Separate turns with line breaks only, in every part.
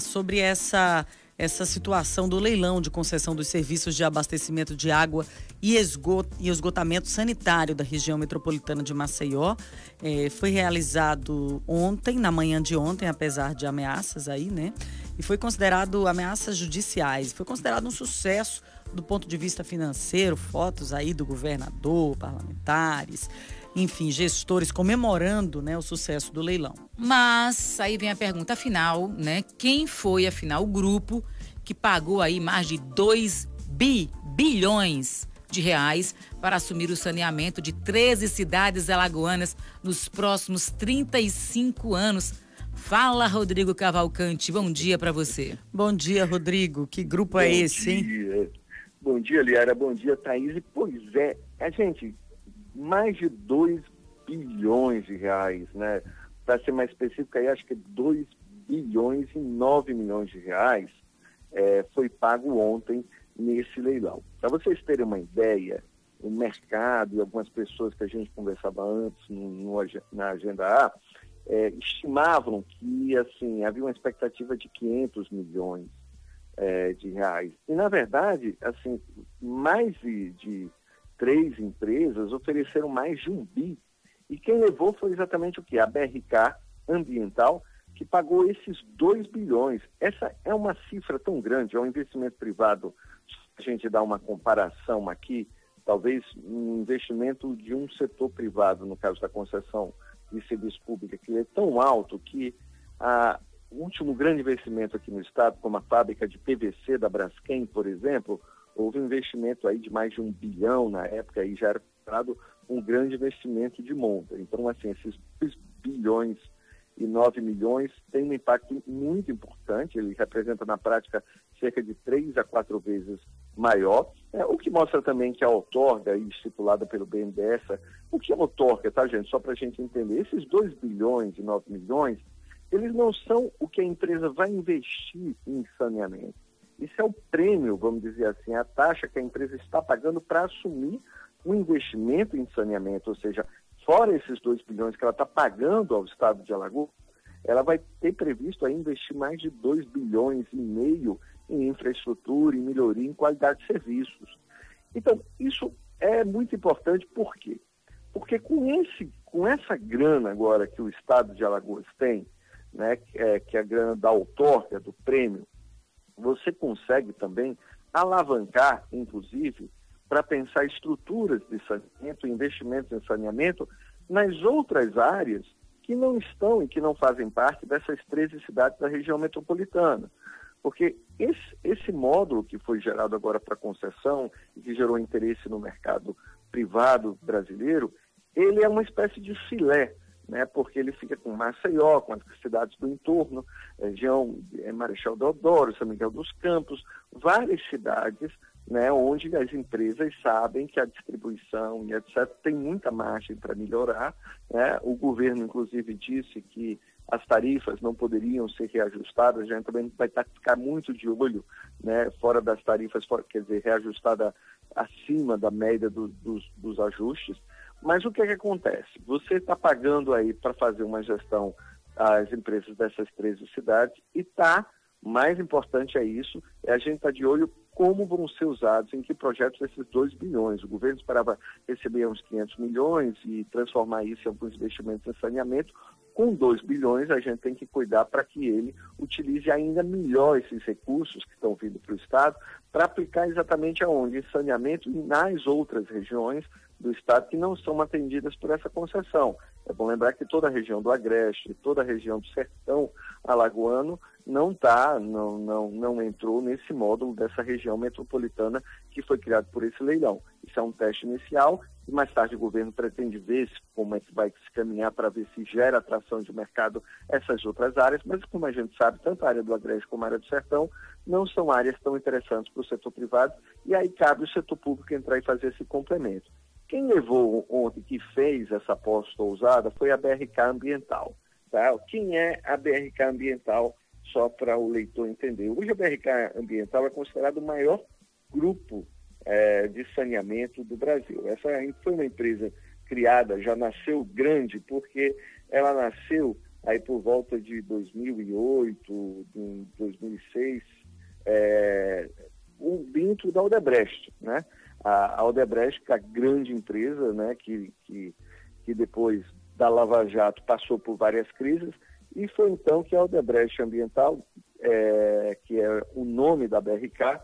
sobre essa essa situação do leilão de concessão dos serviços de abastecimento de água e, e esgotamento sanitário da região metropolitana de Maceió. É, foi realizado ontem, na manhã de ontem, apesar de ameaças aí, né? E foi considerado ameaças judiciais. Foi considerado um sucesso do ponto de vista financeiro, fotos aí do governador, parlamentares, enfim, gestores comemorando né, o sucesso do leilão.
Mas aí vem a pergunta afinal, né? Quem foi, afinal, o grupo que pagou aí mais de 2 bi, bilhões de reais para assumir o saneamento de 13 cidades alagoanas nos próximos 35 anos? Fala, Rodrigo Cavalcante. Bom dia para você.
Bom dia, Rodrigo. Que grupo é Bom é esse, dia.
hein? Bom dia, Liara. Bom dia, Thaís. Pois é, a gente, mais de 2 bilhões de reais, né? Para ser mais específico, aí acho que 2 bilhões e 9 milhões de reais é, foi pago ontem nesse leilão. Para vocês terem uma ideia, o mercado e algumas pessoas que a gente conversava antes no, no, na Agenda A é, estimavam que assim havia uma expectativa de 500 milhões é, de reais. E, na verdade, assim, mais de, de três empresas ofereceram mais de um bi. E quem levou foi exatamente o que? A BRK Ambiental, que pagou esses 2 bilhões. Essa é uma cifra tão grande, é um investimento privado. A gente dá uma comparação aqui, talvez um investimento de um setor privado, no caso da concessão de serviço público, que é tão alto que a, o último grande investimento aqui no estado, como a fábrica de PVC da Braskem, por exemplo, houve um investimento aí de mais de um bilhão na época e já era considerado um grande investimento de monta. Então, assim, esses 2 bilhões e 9 milhões tem um impacto muito importante, ele representa na prática cerca de três a quatro vezes maior, é, o que mostra também que a outorga, estipulada pelo BNDES, o que é outorga, tá gente, só para a gente entender, esses 2 bilhões e 9 milhões, eles não são o que a empresa vai investir em saneamento. Isso é o prêmio, vamos dizer assim, a taxa que a empresa está pagando para assumir um investimento em saneamento, ou seja, fora esses 2 bilhões que ela está pagando ao Estado de Alagoas, ela vai ter previsto aí investir mais de 2 bilhões e meio em infraestrutura, em melhoria, em qualidade de serviços. Então, isso é muito importante, por quê? Porque com, esse, com essa grana agora que o Estado de Alagoas tem, né, que é, que é a grana da outorga, do prêmio, você consegue também alavancar, inclusive, para pensar estruturas de saneamento, investimentos em saneamento nas outras áreas que não estão e que não fazem parte dessas 13 cidades da região metropolitana. Porque esse, esse módulo que foi gerado agora para concessão e que gerou interesse no mercado privado brasileiro, ele é uma espécie de filé né, porque ele fica com Maceió, com as cidades do entorno, região é, Marechal Deodoro, São Miguel dos Campos, várias cidades né, onde as empresas sabem que a distribuição e etc. tem muita margem para melhorar. Né? O governo, inclusive, disse que as tarifas não poderiam ser reajustadas, a gente também vai tá, ficar muito de olho, né, fora das tarifas, quer dizer, reajustada acima da média do, dos, dos ajustes, mas o que, é que acontece? Você está pagando aí para fazer uma gestão às empresas dessas 13 cidades e está, mais importante é isso, é a gente estar tá de olho como vão ser usados, em que projetos esses 2 bilhões. O governo esperava receber uns 500 milhões e transformar isso em alguns investimentos em saneamento. Com 2 bilhões, a gente tem que cuidar para que ele utilize ainda melhor esses recursos que estão vindo para o Estado para aplicar exatamente aonde? Em saneamento e nas outras regiões do Estado que não são atendidas por essa concessão. É bom lembrar que toda a região do Agreste, toda a região do Sertão Alagoano não tá, não, não, não entrou nesse módulo dessa região metropolitana que foi criado por esse leilão. Isso é um teste inicial e mais tarde o governo pretende ver como é que vai se caminhar para ver se gera atração de mercado essas outras áreas, mas como a gente sabe, tanto a área do Agreste como a área do Sertão não são áreas tão interessantes para o setor privado e aí cabe o setor público entrar e fazer esse complemento. Quem levou ontem, que fez essa aposta ousada, foi a BRK Ambiental. Tá? Quem é a BRK Ambiental, só para o leitor entender? Hoje a BRK Ambiental é considerado o maior grupo é, de saneamento do Brasil. Essa foi uma empresa criada, já nasceu grande, porque ela nasceu aí por volta de 2008, 2006, é, dentro da Odebrecht, né? A, a Odebrecht, que é a grande empresa, né, que, que, que depois da Lava Jato passou por várias crises, e foi então que a Odebrecht Ambiental, é, que é o nome da BRK,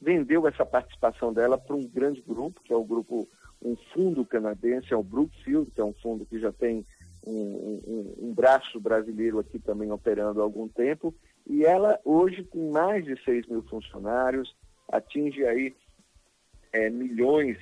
vendeu essa participação dela para um grande grupo, que é o grupo, um fundo canadense, é o Brookfield, que é um fundo que já tem um, um, um braço brasileiro aqui também operando há algum tempo, e ela hoje com mais de 6 mil funcionários, atinge aí é, milhões,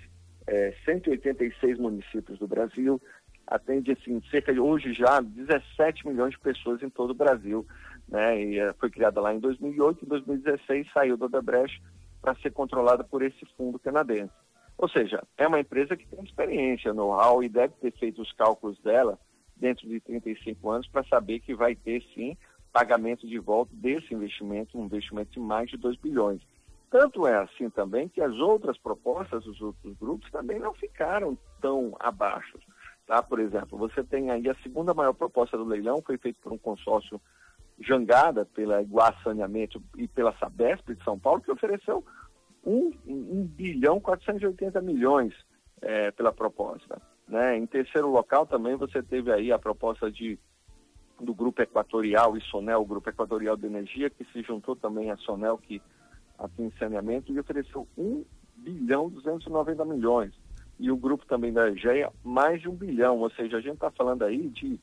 é, 186 municípios do Brasil, atende assim, cerca de hoje já 17 milhões de pessoas em todo o Brasil. Né? E é, foi criada lá em 2008, em 2016 saiu do Odebrecht para ser controlada por esse fundo canadense. Ou seja, é uma empresa que tem experiência, know-how e deve ter feito os cálculos dela dentro de 35 anos para saber que vai ter sim pagamento de volta desse investimento, um investimento de mais de 2 bilhões. Tanto é assim também que as outras propostas dos outros grupos também não ficaram tão abaixo. Tá? Por exemplo, você tem aí a segunda maior proposta do leilão, foi feita por um consórcio jangada pela Iguá Saneamento e pela Sabesp de São Paulo, que ofereceu 1, 1 bilhão 480 milhões é, pela proposta. Né? Em terceiro local também você teve aí a proposta de, do Grupo Equatorial e Sonel, o Grupo Equatorial de Energia, que se juntou também à Sonel, que aqui saneamento, e ofereceu 1 bilhão 290 milhões e o grupo também da EGEA, mais de um bilhão. Ou seja, a gente está falando aí de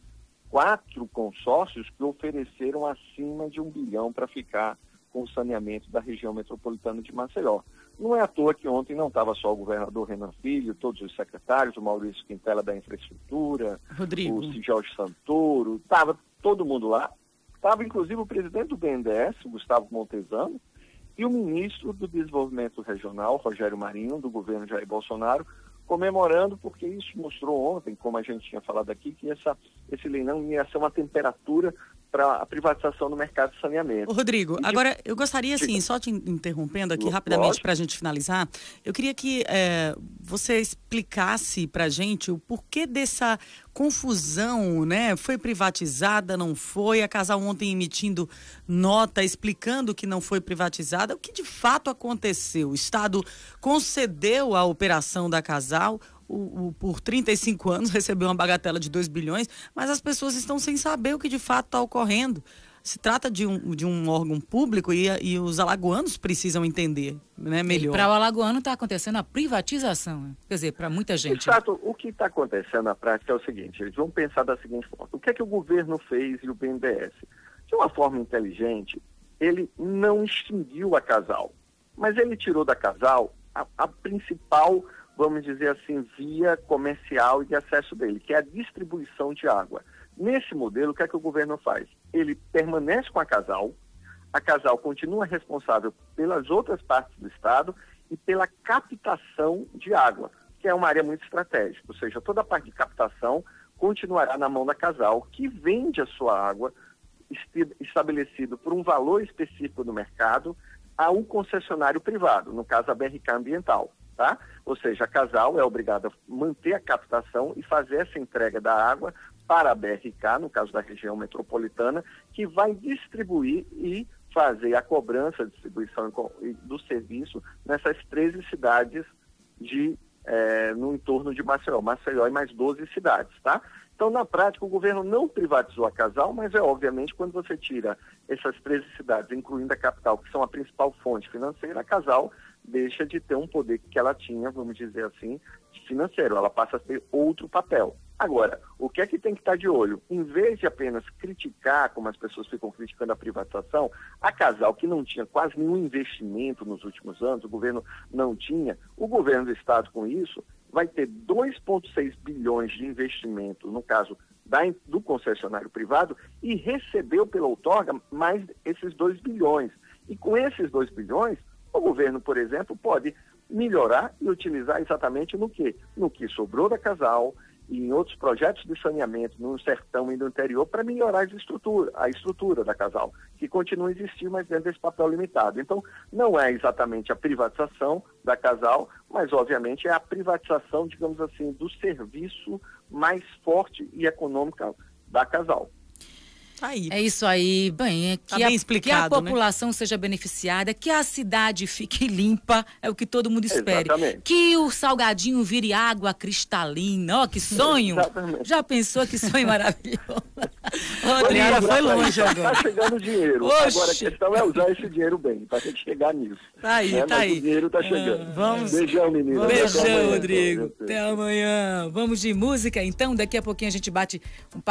quatro consórcios que ofereceram acima de um bilhão para ficar com o saneamento da região metropolitana de Maceió. Não é à toa que ontem não estava só o governador Renan Filho, todos os secretários, o Maurício Quintela da Infraestrutura,
Rodrigo.
o Jorge Santoro, estava todo mundo lá. Estava inclusive o presidente do BNDES, Gustavo Montesano, e o ministro do Desenvolvimento Regional, Rogério Marinho, do governo Jair Bolsonaro, comemorando, porque isso mostrou ontem, como a gente tinha falado aqui, que essa, esse leilão ia ser uma temperatura para a privatização do mercado de saneamento.
Rodrigo, agora eu gostaria, assim, só te interrompendo aqui rapidamente para a gente finalizar, eu queria que é, você explicasse para a gente o porquê dessa confusão, né? Foi privatizada, não foi? A Casal ontem emitindo nota explicando que não foi privatizada. O que de fato aconteceu? O Estado concedeu a operação da Casal o, o, por 35 anos recebeu uma bagatela de 2 bilhões, mas as pessoas estão sem saber o que de fato está ocorrendo. Se trata de um, de um órgão público e, e os alagoanos precisam entender né, melhor.
Para o alagoano está acontecendo a privatização, né? quer dizer, para muita gente.
Exato. O que está acontecendo na prática é o seguinte, eles vão pensar da seguinte forma, o que é que o governo fez e o BNDES? De uma forma inteligente, ele não extinguiu a casal, mas ele tirou da casal a, a principal vamos dizer assim, via comercial e de acesso dele, que é a distribuição de água. Nesse modelo, o que é que o governo faz? Ele permanece com a casal, a casal continua responsável pelas outras partes do Estado e pela captação de água, que é uma área muito estratégica, ou seja, toda a parte de captação continuará na mão da casal, que vende a sua água estabelecido por um valor específico no mercado a um concessionário privado, no caso a BRK Ambiental tá? Ou seja, a Casal é obrigada a manter a captação e fazer essa entrega da água para a BRK, no caso da região metropolitana, que vai distribuir e fazer a cobrança, a distribuição do serviço nessas 13 cidades de, é, no entorno de Maceió. Maceió e mais 12 cidades, tá? Então, na prática, o governo não privatizou a Casal, mas é obviamente quando você tira essas 13 cidades, incluindo a capital, que são a principal fonte financeira, a Casal deixa de ter um poder que ela tinha, vamos dizer assim, financeiro. Ela passa a ter outro papel. Agora, o que é que tem que estar de olho? Em vez de apenas criticar, como as pessoas ficam criticando a privatização, a Casal, que não tinha quase nenhum investimento nos últimos anos, o governo não tinha, o governo do Estado, com isso, vai ter 2,6 bilhões de investimento, no caso da, do concessionário privado, e recebeu pela outorga mais esses 2 bilhões. E com esses 2 bilhões, o governo, por exemplo, pode melhorar e utilizar exatamente no que? No que sobrou da casal e em outros projetos de saneamento no sertão e no interior para melhorar estrutura, a estrutura da casal, que continua a existir, mas dentro desse papel limitado. Então, não é exatamente a privatização da casal, mas obviamente é a privatização, digamos assim, do serviço mais forte e econômico da casal.
Aí.
É isso aí, bem, é que,
Tá
a,
bem
que a
né?
população seja beneficiada, que a cidade fique limpa, é o que todo mundo espere.
Exatamente.
Que o salgadinho vire água cristalina, ó, que sonho!
Exatamente.
Já pensou que sonho maravilhoso?
Rodrigo, foi longe
Tá
agora.
chegando dinheiro.
Oxe.
Agora a questão é usar esse dinheiro bem, pra gente chegar nisso.
Tá aí,
né?
tá
Mas
aí.
o dinheiro tá chegando.
vamos-
Beijão, Até
Beijão, Rodrigo. Até amanhã. Vamos de música, então. Daqui a pouquinho a gente bate um papo.